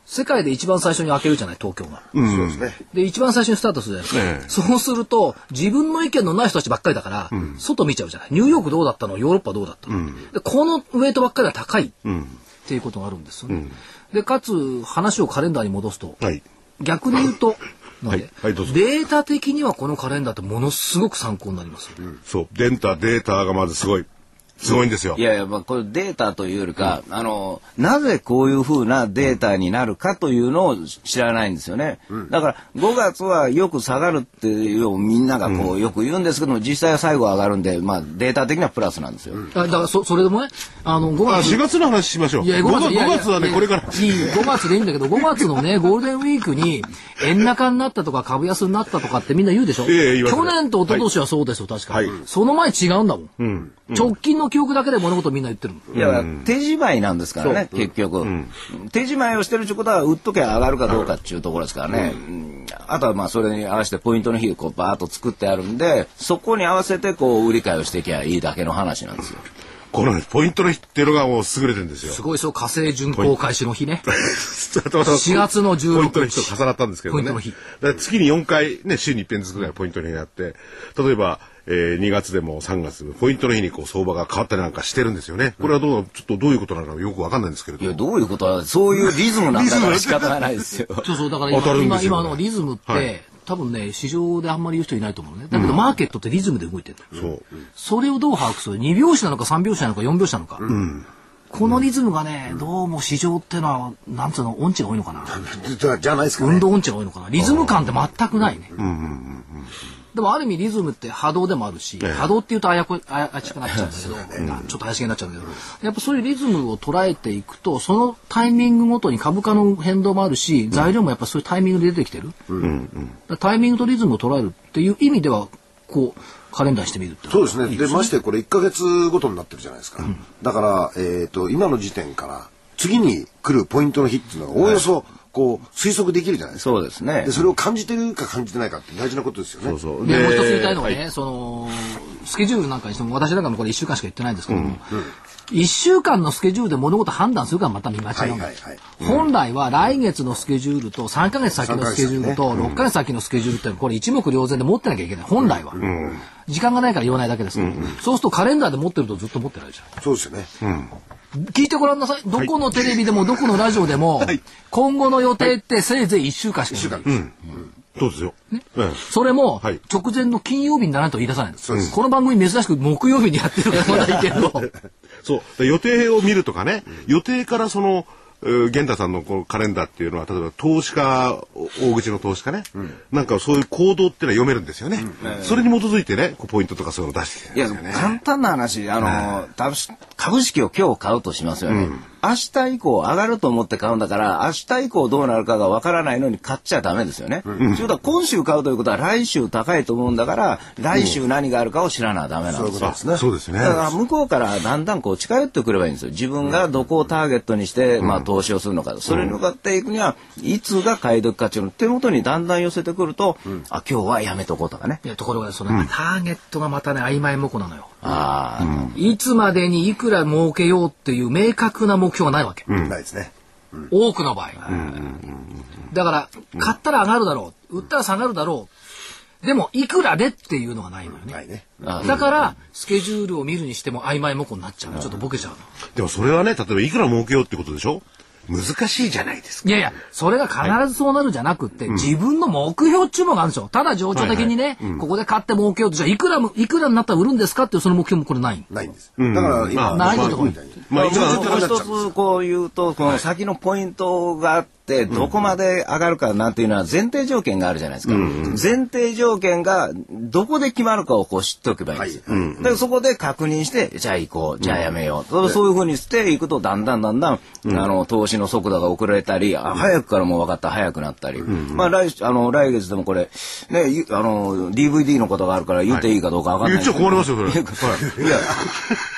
世界で一番最初に開けるじゃない、東京が。そうですね。で、一番最初にスタートするじゃないですか。そうすると、自分の意見のない人たちばっかりだから、外見ちゃうじゃない。ニューヨークどうだったの？ヨーロッパどうだったの、でこのウェイトばっかりは高いっていうことがあるんですよね。で、かつ、話をカレンダーに戻すと、はい。逆に言うと、なんではいはいデータ的にはこのカレンダーってものすごく参考になりますよ。そう。デンタ、データがまずすごい。すごいんですよい。やいや、まあ、これデータというよりか、あの、なぜこういうふうなデータになるかというのを知らないんですよね。だから、5月はよく下がるっていうのをみんながこう、よく言うんですけども、実際は最後上がるんで、まあ、データ的にはプラスなんですよ。あだからそ、それでもね、あの、5あ、月4。月の話しましょう。いや、5 5月月、いやいや5月はね、これから。いい5月でいいんだけど、5月のね、ゴールデンウィークに、円高になったとか、株安になったとかってみんな言うでしょ、ええ言いますね去年と一昨年はそうですよ、確か、はいその前違うんだもん。直近の記憶だけで物事みんな言ってる。いや、手仕舞いなんですからね、結局。手仕舞いをしてるってことは、売っときゃ上がるかどうかっていうところですからね。うんあとはまあ、それに合わせてポイントの日をこうバーッと作ってあるんで、そこに合わせてこう、売り買いをしていきゃいいだけの話なんですよ。このねポイントの日っていうのがもう優れてるんですよ。すごいそう、火星巡航開始の日ね。4 4月の16日ポイントの日と重なったんですけどね。ポイントの日だから月に4回ね、週に1遍ずつぐらいポイントの日があって、例えば、えー、2月でも3月でもポイントの日にこう相場が変わったりなんかしてるんですよね。これはどう、ちょっとどういうことなのかよくわかんないんですけれども。いや、どういうことは、そういうリズムなんだから仕方がないですよ。そうそう、だから当たる今、今のリズムって、はい多分ね、市場であんまり言う人いないと思うね。だけど、マーケットってリズムで動いてるの。そう。それをどう把握する ?2 拍子なのか3拍子なのか4拍子なのか。このリズムがね、どうも市場ってのは、なんつうの、音痴が多いのかな。じゃじゃないですかね。運動音痴が多いのかな。リズム感って全くないね。でもある意味リズムって波動でもあるし、波動っていうとあやこあ怪しくなっちゃうんだけど、ちょっと怪しげになっちゃうんだけど、やっぱそういうリズムを捉えていくと、そのタイミングごとに株価の変動もあるし、材料もやっぱそういうタイミングで出てきてる。タイミングとリズムを捉えるっていう意味では、こう、カレンダーにしてみるってそうですね。で、ましてこれ1ヶ月ごとになってるじゃないですか。だから、えっ、と、今の時点から、次に来るポイントの日っていうのが、おおよそ、こう、推測できるじゃないですか。そうですねで、。それを感じてるか感じてないかって大事なことですよね。そうそう。で、もう一つ言いたいのはね、はいその、スケジュールなんかにしても、私なんかもこれ1週間しか言ってないんですけども、1週間のスケジュールで物事判断するからまた見間違うはいはいはい本来は来月のスケジュールと3ヶ月先のスケジュールと6ヶ月先のスケジュールってこれ一目瞭然で持ってなきゃいけない。本来は。時間がないから言わないだけですけど、そうするとカレンダーで持ってるとずっと持ってないじゃん。そうですよね。聞いてごらんなさい。どこのテレビでもどこのラジオでも、今後の予定ってせいぜい1週間しかない。そうですよ。ええそれもはい直前の金曜日にならないと言い出さないんです。この番組珍しく木曜日にやってるからまだいいけど。そう。で予定を見るとかね、予定からその、えー源太さんのこのカレンダーっていうのは、例えば投資家、大口の投資家ね、なんかそういう行動っていうのは読めるんですよね。それに基づいてね、こうポイントとかそういうのを出してきていや、るんですよね。簡単な話、あの、株式株式を今日買うとしますよね。明日以降上がると思って買うんだから、明日以降どうなるかがわからないのに買っちゃダメですよね。ということは今週買うということは来週高いと思うんだから、来週何があるかを知らなダメなんですよ。あそうですね。だから向こうからだんだんこう近寄ってくればいいんですよ。自分がどこをターゲットにして、まあ投資をするのか。それに向かっていくには、いつが買い時価値の手元にだんだん寄せてくると、あ、今日はやめとこうとかね。いや、ところがその、ターゲットがまたね、曖昧模糊なのよ。ああ、いつまでにいくら儲けようっていう明確な目標がないわけ。ないですね。多くの場合。だから、買ったら上がるだろう。売ったら下がるだろう。でも、いくらでっていうのがないのよね。ないね。あだから、スケジュールを見るにしても曖昧模糊になっちゃうの。ちょっとボケちゃうの。でもそれはね、例えばいくら儲けようってことでしょ？難しいじゃないですか。いやいや、それが必ずそうなるじゃなくって、自分の目標っていうのがあるんですよ。ただ情緒的にね、ここで買って儲けようと、じゃあいくらも、いくらになったら売るんですかっていうその目標もこれない。ないんです。だから今、ないことが多いみたいにまあ一番もう一つこう言うと、この先のポイントがあって、どこまで上がるかなんていうのは前提条件があるじゃないですか。前提条件がどこで決まるかをこう知っておけばいいんですよ。でそこで確認して、じゃあ行こう、じゃあやめよう。そうそういうふうにしていくと、だんだんだんだん、あの、投資の速度が遅れたり、あ早くからもう分かった、早くなったり。まあ来、あの、来月でもこれ、ね、ゆあの、DVD のことがあるから言っていいかどうか分かんない言っちゃ困りますよ、それ。はい。いや、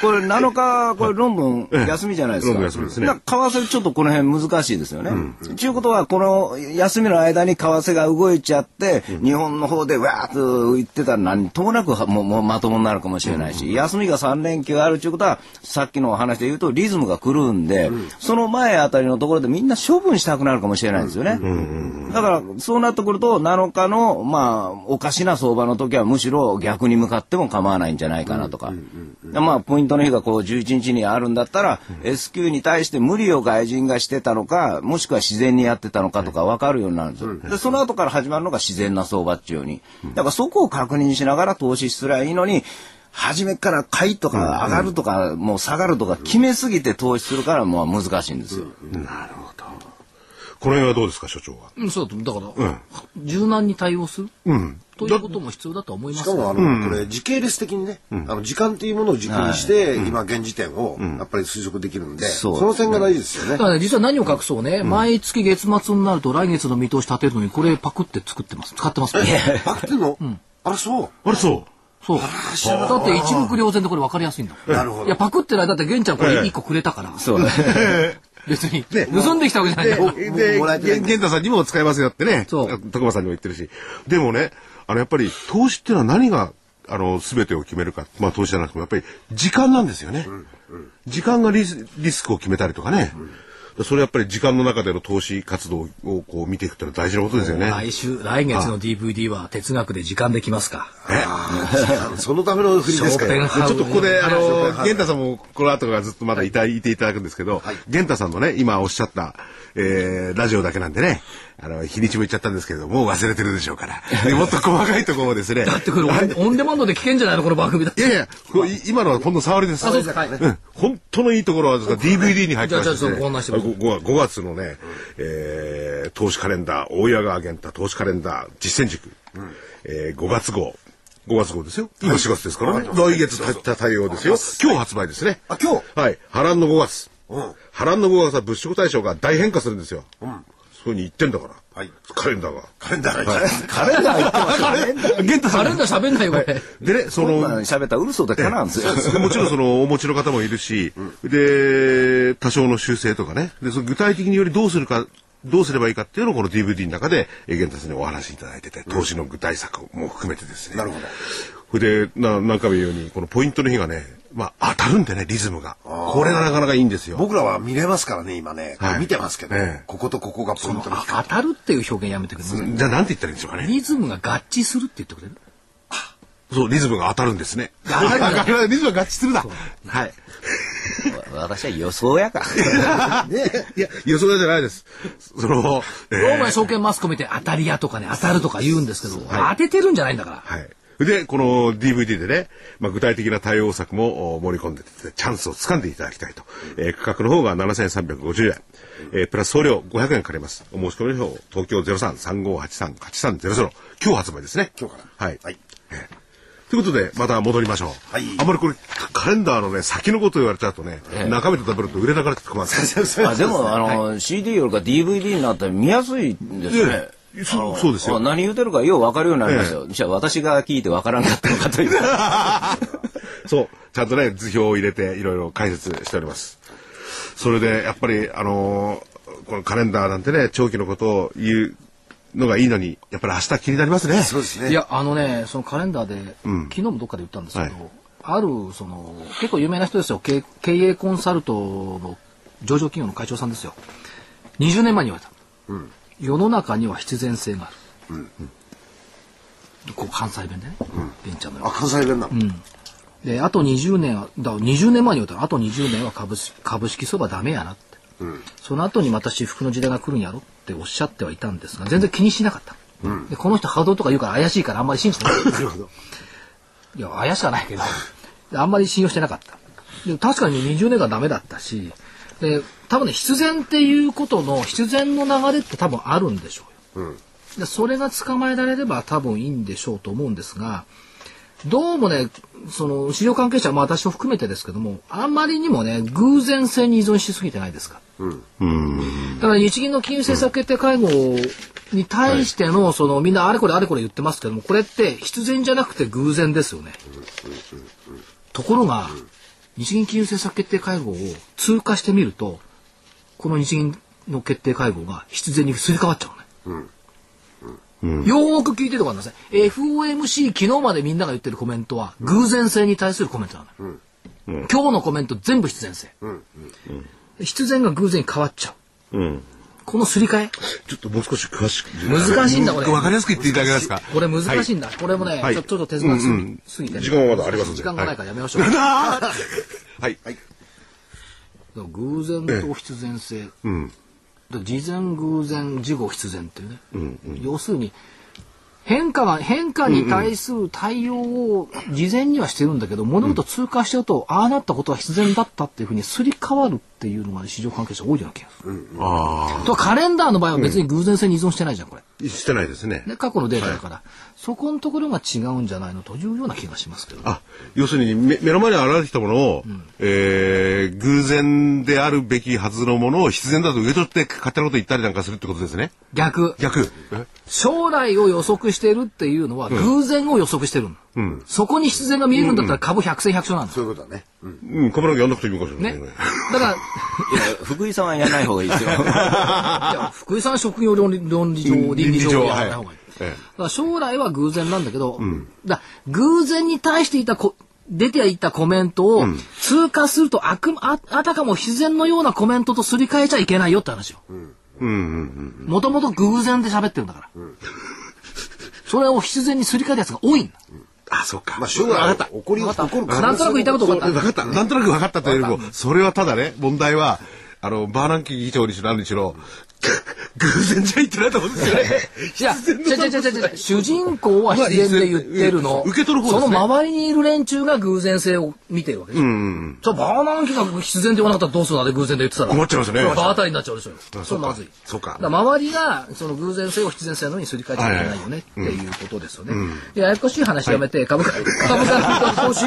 これ7日、これロンドン休みじゃないですか。ロンドン休みですねだから為替ちょっとこの辺難しいですよね。ということは、この休みの間に為替が動いちゃって、日本の方でわーっと言ってたら何ともなくはもうもうまともになるかもしれないし、休みが3連休あるということは、さっきのお話で言うとリズムが来るんで、その前あたりのところでみんな処分したくなるかもしれないんですよね。だから、そうなってくると、7日の、まあ、おかしな相場の時はむしろ逆に向かっても構わないんじゃないかなとか。まあ、ポイントの日がこう11日にあるんだったら、S q に対して無理を外人がしてたのか、もしくは自然にやってたのかとか分かるようになるんですよ。で、その後から始まるのが自然な相場っていうように。だからそこを確認しながら投資すりゃいいのに、初めから買いとか上がるとか、もう下がるとか決めすぎて投資するからもう難しいんですよ。この辺はどうですか、所長は？うん、そうだと。だから、柔軟に対応する、ということも必要だと思いますねしかもあの、これ時系列的にね、あの時間っていうものを軸にして、今現時点をやっぱり推測できるんで、そうその点が大事ですよねだ。からね、実は何を隠そうね、毎月月末になると来月の見通し立てるのに、これパクって作ってます。使ってます、ね。パクってんの？あら、そう。あれそう。そう。だって一目瞭然でこれ分かりやすいんだ。なるほどいや、パクってない。だって玄ちゃんこれ一個くれたから。そう。別に。盗んできたわけじゃない。で、もらえてない源太さんにも使えますよってね、そう徳間さんにも言ってるし。でもね、あの、やっぱり投資っていうのは何が、あの、すべてを決めるか、まあ投資じゃなくても、やっぱり時間なんですよね。時間がリスリスクを決めたりとかね。それやっぱり時間の中での投資活動をこう見ていくってのは大事なことですよね。来週、来月の DVD は哲学で時間できますか。そのための振りですかショーペンら。ハウでちょっとここで、あの、源太さんもこの後からずっとまだいたいていただくんですけど、源太さんのね、今おっしゃった、えー、ラジオだけなんでね、あの、日にちも言っちゃったんですけれども、もう忘れてるでしょうから。でもっと細かいところをですね。だってこれオンオンデマンドで聞けんじゃないのこの番組だって。いやいや、これい今のはほんの触りです。あそうですかはいうん。本当のいいところは DVD に入ってまして、じゃあじゃあちょっとご案内してください 5, 5月のね、えー、投資カレンダー、大谷川源太投資カレンダー実践塾、えー、5月号。5月号ですよ。今4月ですからね。来月た対応ですよ。今日発売ですね。あ今日？はい。波乱の5月。うん波乱の5月は物色対象が大変化するんですよ。そういうふうに言ってんだから。はいカレンダーが。カレンダーがカレンダー言ってますよね。源太カレンダー喋んないよ、これ。でね、そのん、喋ったら嘘でかなんですよ。もちろんそのお持ちの方もいるし、で、多少の修正とかね、で、その具体的によりどうするか、どうすればいいかっていうのをこの DVD の中で、えー、源太さんにお話しいただいてて、投資の具体策も含めてですね。なるほど。それで、な何回も言うように、このポイントの日がね、まあ当たるんでね、リズムが。これがなかなかいいんですよ。僕らは見れますからね、今ね。はい見てますけどええ、こことここがポイントの当たるっていう表現やめてくれる。じゃあなんて言ったらいいんでしょうかね。リズムが合致するって言ってくれる？そう、リズムが当たるんですね。リズムが合致するだ。はい。私は予想やか。いや、予想じゃないです。その、えーローマ証券マスコミって当たり屋とかね、当たるとか言うんですけど、当ててるんじゃないんだから。はい。で、この DVD でね、まあ、具体的な対応策もお盛り込んでて、チャンスを掴んでいただきたいと。えー価格の方が7350円。えープラス送料500円かかります。お申し込みの方、東京03-3583-8300。今日発売ですね。今日からはい。はいえーということで、また戻りましょう。はいあんまりこれ、カカレンダーのね、先のこと言われちゃうとね、中身と食べると売れなくなって困る。あでも、あの、CD よりか DVD になったら見やすいんですね。ええそうそうですよあ何言うてるかよう分かるようになりましたよ。じゃあ私が聞いて分からんかったのかという。そう、ちゃんとね、図表を入れていろいろ解説しております。それで、やっぱり、あのーこのカレンダーなんてね、長期のことを言うのがいいのに、やっぱり明日気になりますね。そうですね。いや、あのね、そのカレンダーで、昨日もどっかで言ったんですけど、はいある、その、結構有名な人ですよ。経経営コンサルトの上場企業の会長さんですよ。20年前に言われた。世の中には必然性がある。こう関西弁でね、ベンチャーのあ、関西弁なの？にで、あと20年は、だから20年前に言われたら、あと20年は株式株式相場ダメやなって。その後にまた私服の時代が来るんやろっておっしゃってはいたんですが、全然気にしなかった。でこの人波動とか言うから怪しいからあんまり信じてない。なるほど。いや、怪しくはないけど、であんまり信用してなかった。でも確かに20年がダメだったし、で、多分ね、必然っていうことの、必然の流れって多分あるんでしょうよ。でそれが捕まえられれば多分いいんでしょうと思うんですが、どうもね、その、市場関係者、まあ私を含めてですけども、あんまりにもね、偶然性に依存しすぎてないですか。だから日銀の金融政策決定会合に対しての、そのみんなあれこれあれこれ言ってますけども、これって必然じゃなくて偶然ですよね。ところが、日銀金融政策決定会合を通過してみると、この日銀の決定会合が必然にすり替わっちゃうね。よーく聞いててください。FOMC 昨日までみんなが言ってるコメントは偶然性に対するコメントなの。今日のコメント全部必然性。必然が偶然に変わっちゃう。うん。このすり替え？ちょっともう少し詳しく。難しいんだこれわかりやすく言っていただけますか？これ難しいんだ。これもね、はいちょちょっと手伝いすぎてね、時間はまだあります時間がないからやめましょう。はい。偶然と必然性。事前偶然事後必然っていうね、要するに変化が変化に対する対応を事前にはしてるんだけど、物事通過しちゃうと、ああなったことは必然だったっていうふうにすり替わるっていうのが、市場関係者多いような気がする。あとカレンダーの場合は別に偶然性に依存してないじゃんこれ。あ。してないですね。ね、過去のデータだから、そこのところが違うんじゃないのというような気がしますけど。あ、要するに目目の前に現れてきたものを、えー偶然であるべきはずのものを必然だと受け取って勝手なこと言ったりなんかするってことですね。逆。逆。え将来を予測ししてるっていうのは偶然を予測してるの。そこに必然が見えるんだったら株100戦100勝なんだ。そういうことだね。うん。うん、株なんかやんなくていいかもしれないねね。。だから、いや福井さんはやらない方がいいですよ。いや福井さんは職業論理論理上、うん倫理上倫理上やらない方がいい。ええ将来は偶然なんだけど、だから偶然に対していたこ出ていたコメントを通過するとあくああたかも自然のようなコメントとすり替えちゃいけないよって話よ。もともと偶然で喋ってるんだから。それを必然にすり替えたやつが多いんだ。あ、そっか。まあ将来起こり起こるなんとなく言いたいこと分かった。分かった。なんとなく分かったというよりも、それはただね、問題は、あの、バーナンキ議長にしろ何にしろ、偶然じゃ言ってないと思うんですよね。いや、ちゃちゃちゃちゃちゃ主人公は自然で言ってるの。受け取る方ですねその周りにいる連中が偶然性を見てるわけでしょ。じゃあバーナンキが必然で言わなかったらどうするの？で偶然で言ってたら。困っちゃいますよね場当たりになっちゃうでしょ。あそれまずい。そうかだら周りがその偶然性を必然性のようにすり替えちゃいけないよねっていうことですよね。でややこしい話やめて株価、株価の見通し。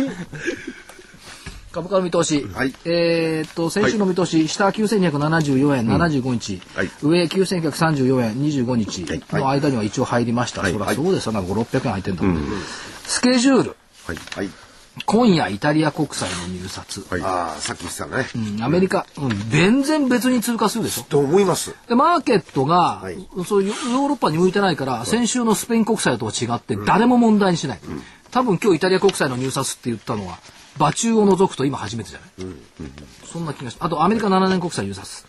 株価の見通し。はい。えーっと、先週の見通し、下9274円、75日、はい。上9934円、25日の間には一応入りました。はい。そりゃそうですよ、な。んか5、600円入ってんだもん、スケジュール。はい。今夜イタリア国債の入札。はい。ああ、さっき言ってたね。うん。アメリカ、うん、全然別に通過するでしょ。と思います？で、マーケットが、はい。そういうヨーロッパに向いてないから、先週のスペイン国債とは違って、誰も問題にしない。多分今日イタリア国債の入札って言ったのは、馬中を除くと今初めてじゃない、そんな気がしあとアメリカ7年国債入札。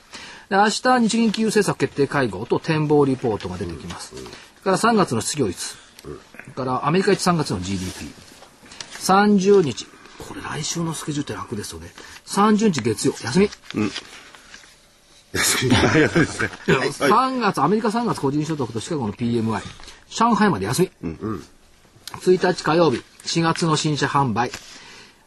で明日日銀金融政策決定会合と展望リポートが出てきます。それから3月の失業率。それからアメリカ1、3月の GDP。30日。これ来週のスケジュールって楽ですよね。30日月曜、休み。休みありがたいですね。3月、アメリカ3月個人所得とシカゴの PMI。上海まで休み。1日火曜日、4月の新車販売。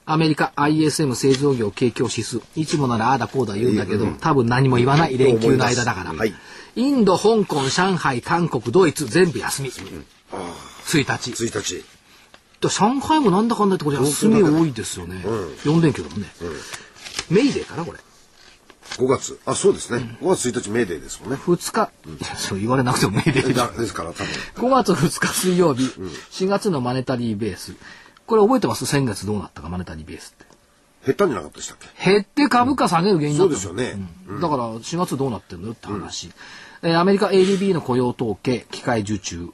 アメリカ ISM 製造業景況指数。いつもならああだこうだ言うんだけど、多分何も言わない連休の間だから。はいインド、香港、上海、韓国、ドイツ、全部休み。1日。1日。で上海もなんだかんだってこれ休み多いですよね。4連休だもんね。メイデーかなこれ。5月。あ、そうですね。5月1日メーデーですもんね。2日。いやそう言われなくてもメイデーだですから多分。5月2日水曜日、4月のマネタリーベース。これ覚えてます？先月どうなったか、マネタリーベースって。減ったんじゃなかったでしたっけ？減って株価下げる原因になったのそうですよねうんだから4月どうなってんのよって話。えーアメリカ ADP の雇用統計、機械受注。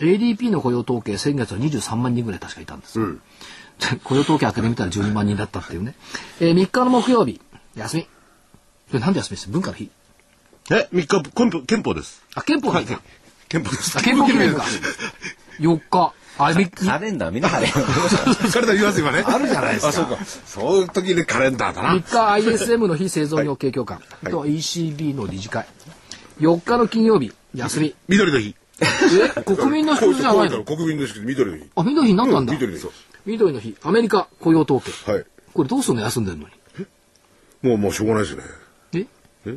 ADP の雇用統計、先月は23万人ぐらい確かいたんですよ。雇用統計開けてみたら12万人だったっていうね。えー3日の木曜日、休み。これなんで休みです？文化の日え、3日、憲法憲法です。あ、憲法の日か。憲法です。あ憲法記念日か。4日。あれ、みカレンダー見なはれ。カレンダー言います今ね。あるじゃないですかあ、そうか。そういう時にカレンダーだな。3日 ISM の非製造業景況感、あとは ECB の理事会4日の金曜日休み緑の日。え？国民の祝日じゃないの？国民の祝日、緑の日。あ緑の日になったんだ、緑の日。緑の日アメリカ雇用統計はい。これどうすんの？休んでんのにもう、もうしょうがないですよね。え？え？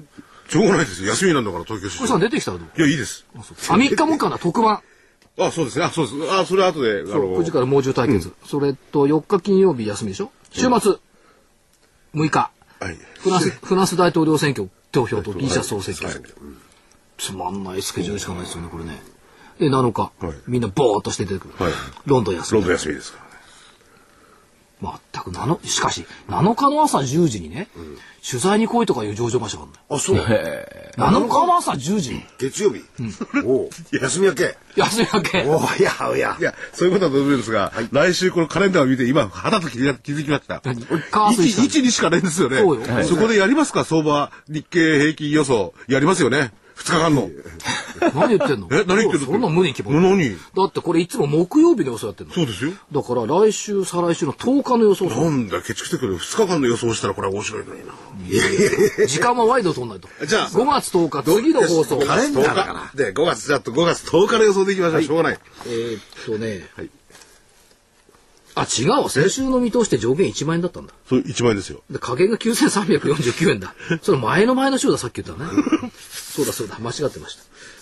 しょうがないですよ。休みなんだから、東京市これさん場。出てきたらどういや、いいです。あ3日もかな特番あ、そうですね。あ、そうです。あ、それ後で、あそう9時から猛獣対決、それと4日金曜日休みでしょ？週末。6日。はい。フランス フランス大統領選挙投票とギリシャ総選挙、つまんないスケジュールしかないですよねこれね。で7日、はい。みんなボーっとして出てくる、はい。ロンドン休み。ロンドン休みですか。全く7しかし7日の朝10時にね、取材に来いとかいう上場場所があるんだよあ、そう。7日の朝10時に月曜日。おう休み明け。休み明けおういや、おやい。や、そういうことはどうですが、来週このカレンダーを見て、今、肌と気づ気づきました。何カースイした1、1にしかないんですよね。そこでやりますか、相場、日経平均予想。やりますよね。2日間の。何言ってんの？え何言ってんの？そんな無理に決まる何？だってこれいつも木曜日の予想やってんのそうですよ。だから来週再来週の10日の予想なんだ、ケチくてくる。2日間の予想したらこれは面白いのにな。時間はワイド取んないと じゃあ5月10日次の放送カレンダーだから。で、5月、じゃあ5月10日の予想でいきましょう。しょうがない。えーっとね、あ違うわ。先週の見通しって上限1万円だったんだ。そう、1万円ですよ。で加減が9349円だ。それ前の前の週ださっき言ったね。そうだそうだ。間違ってまし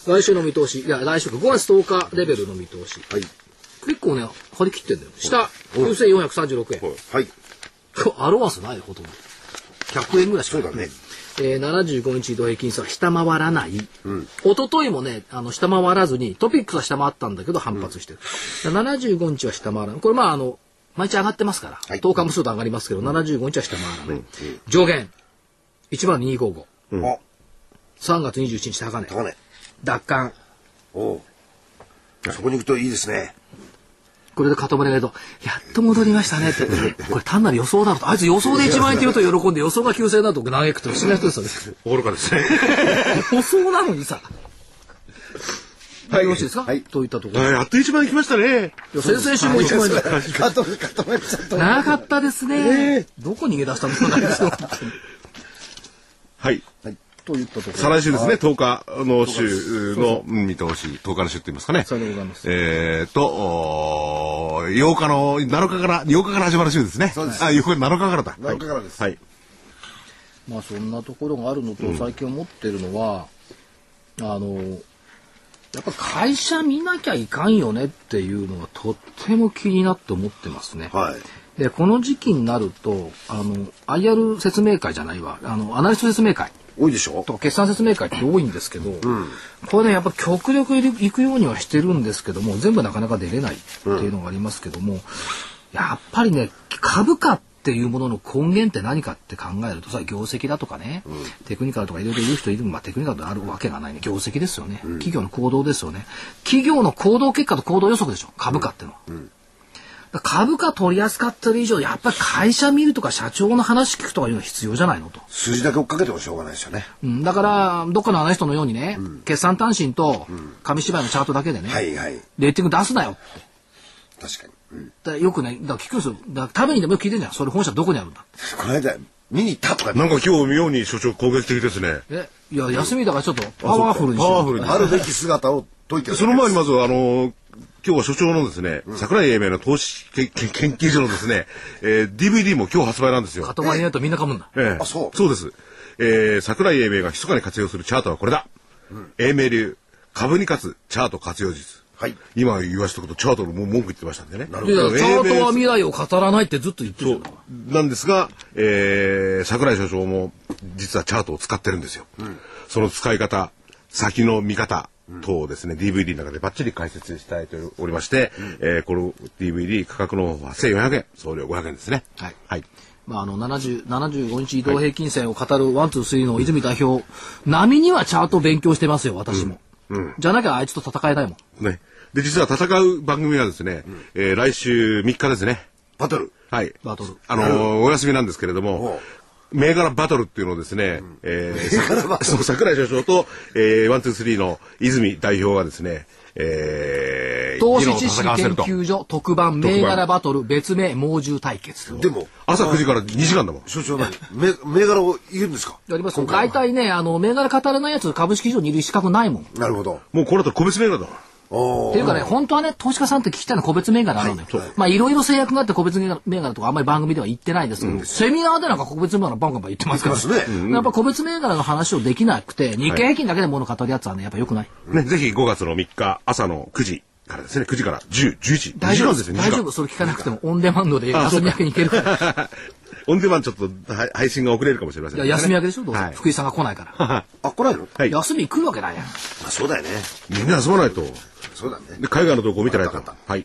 た。来週の見通し。いや来週か。5月10日レベルの見通し。はい。結構ね張り切ってんだよ。下9436円。はい。アロワンスないほとんど。100円ぐらいしかない。そうだね。えー、75日移動平均線は下回らない。一昨日もね、あの、下回らずに、トピックスは下回ったんだけど反発してる。75日は下回らない。これまあ、あの、毎日上がってますから、はい10日もすると上がりますけど、75日は下回らない。上限、1万255。あ、3月21日高値。高値。奪還。おうそこに行くといいですね。これで塊が言うと、やっと戻りましたねって。これ単なる予想だろと。あいつ予想で1万円って言うと喜んで予想が9000円だと嘆くと不思議な人ですよね。愚かですね。予想なのにさ。はい、よろしいですか？はいといったところ？はいやっと一番行きましたね。先々週も1万円だ。固め、固めちゃった。長かったですね。どこ逃げ出したんですかね。はい。といったところ。再来週ですね、10日の週のうん見通し、10日の週って言いますかね。さようでございますえーと、おー8日の、7日から、8日から始まる週ですね。そうですあ、7日からだ。7日からですはい。まあそんなところがあるのと、最近思ってるのは、あの、やっぱ会社見なきゃいかんよねっていうのがとっても気になって思ってますね。はい。で、この時期になると、あの、IR 説明会じゃないわ、あの、アナリスト説明会多いでしょ？とか決算説明会って多いんですけど、これね、やっぱ極力行くようにはしてるんですけども、全部なかなか出れないっていうのがありますけども、やっぱりね、株価っていうものの根源って何かって考えるとさ、業績だとかね、テクニカルとかいろいろ言う人いるまあテクニカルであるわけがないね。業績ですよね。企業の行動ですよね。企業の行動結果と行動予測でしょ。株価ってのは。だから株価取り扱ってる以上、やっぱり会社見るとか社長の話聞くとかいうのは必要じゃないのと。数字だけ追っかけてもしょうがないですよね。うん、だから、どっかのアナリストのようにね、決算単身と紙芝居のチャートだけでね、はいはい。レーティング出すなよって。確かに。うんだよくね、だから聞くんですよ。だからためにでもよく聞いてんじゃん。それ本社どこにあるんだこの間、見に行ったとか、なんか今日妙に所長攻撃的ですね。え、いや、休みだからちょっとパワフルにしようパワフルに。あるべき姿を解いてるその前にまず、あの、今日は所長のですね、桜井英明の投資研研究所のですね、えー DVD も今日発売なんですよ。塊にやるとみんな噛むんだ。ええあそうそうです。えー、桜井英明が密かに活用するチャートはこれだ。英明流、株に勝つチャート活用術。はい。今言わしたこと、チャートの文句言ってましたんでね。チャートは未来を語らないってずっと言ってるなんですが、えー、桜井所長も実はチャートを使ってるんですよ。その使い方、先の見方等をですね、DVD の中でバッチリ解説したいとおりまして、えーこの DVD 価格の方は1400円、送料500円ですね。はいはい。まあ、あの、70、75日移動平均線を語るワン、ツー、スリーの泉代表、波にはチャート勉強してますよ、私も。じゃなきゃあいつと戦えないもん。ね。で、実は戦う番組はですね、えー来週3日ですね。バトル。はい。バトルあのーお休みなんですけれども、銘柄バトルっていうのをですね、えー、そう、桜井所長と、えー、ワン、ツー、スリーの泉代表がですね、えー、投資知識研。究所特番銘柄バトル別名猛獣対決。でも、朝9時から2時間だもん。所長何？銘銘柄を言うんですか？やります大体ね、あの、銘柄語れないやつ株式市場にいる資格ないもん。っなるほど。もうこの後個別銘柄だもん。おていうかね、本当はね、投資家さんって聞きたいのは個別銘柄なのよ。まあ、いろいろ制約があって個別銘柄とかあんまり番組では言ってないですけど、セミナーでなんか個別銘柄バンバンバン言ってますから。言ってますやっぱ個別銘柄の話をできなくて、日経平均だけで物語るやつはね、やっぱ良くない。ね、ぜひ5月の3日朝の9時からですね、9時から10、11、大丈夫2時間ですよ、2時間大丈夫。それ聞かなくてもオンデマンドで休み明けに行けるから。オンデマンドちょっとはい配信が遅れるかもしれませんいや、休み明けでしょどうせ。はい福井さんが来ないから。あ、来ないの？はい。休み来るわけないやん。あそうだよね。みんな休まないと。そうだね。で、海外の動向を見てないとわかっ。はい。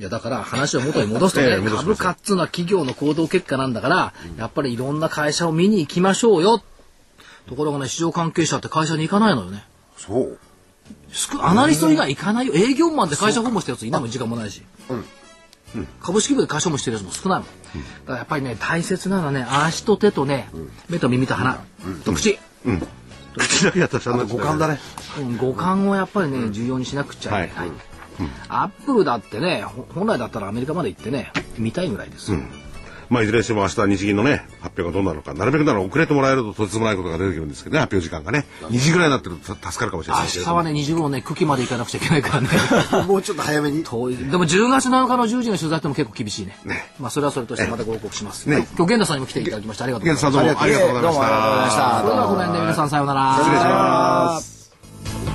いや、だから話を元に戻すとね、株価っつうのは企業の行動結果なんだから、やっぱりいろんな会社を見に行きましょうよ。ところがね、市場関係者って会社に行かないのよね。そう。少アナリスト以外行かないよ。営業マンで会社訪問したやついないもん、時間もないし。株式部で会社訪問してるやつも少ないもん。だからやっぱりね、大切なのはね、足と手とね、目と耳と鼻、と口。口だ五感だね。うん五感をやっぱりね、重要にしなくちゃいけない。アップルだってね、ほ本来だったらアメリカまで行ってね、見たいぐらいですよ。まあ、いずれにしても明日日銀のね、発表がどうなるのか、なるべくなら遅れてもらえるととてつもないことが出てくるんですけどね、発表時間がね。2時ぐらいになってると助かるかもしれない明日はね、2時頃ね、久喜まで行かなくちゃいけないからね。もうちょっと早めに。遠い。でも10月7日の10時の取材っても結構厳しいね。まあそれはそれとしてまたご報告します。ねはい今日源田さんにも来ていただきました。ありがとうございます。源さんどうもありがとうございました。それではごめんね、皆さんさようなら。失礼します。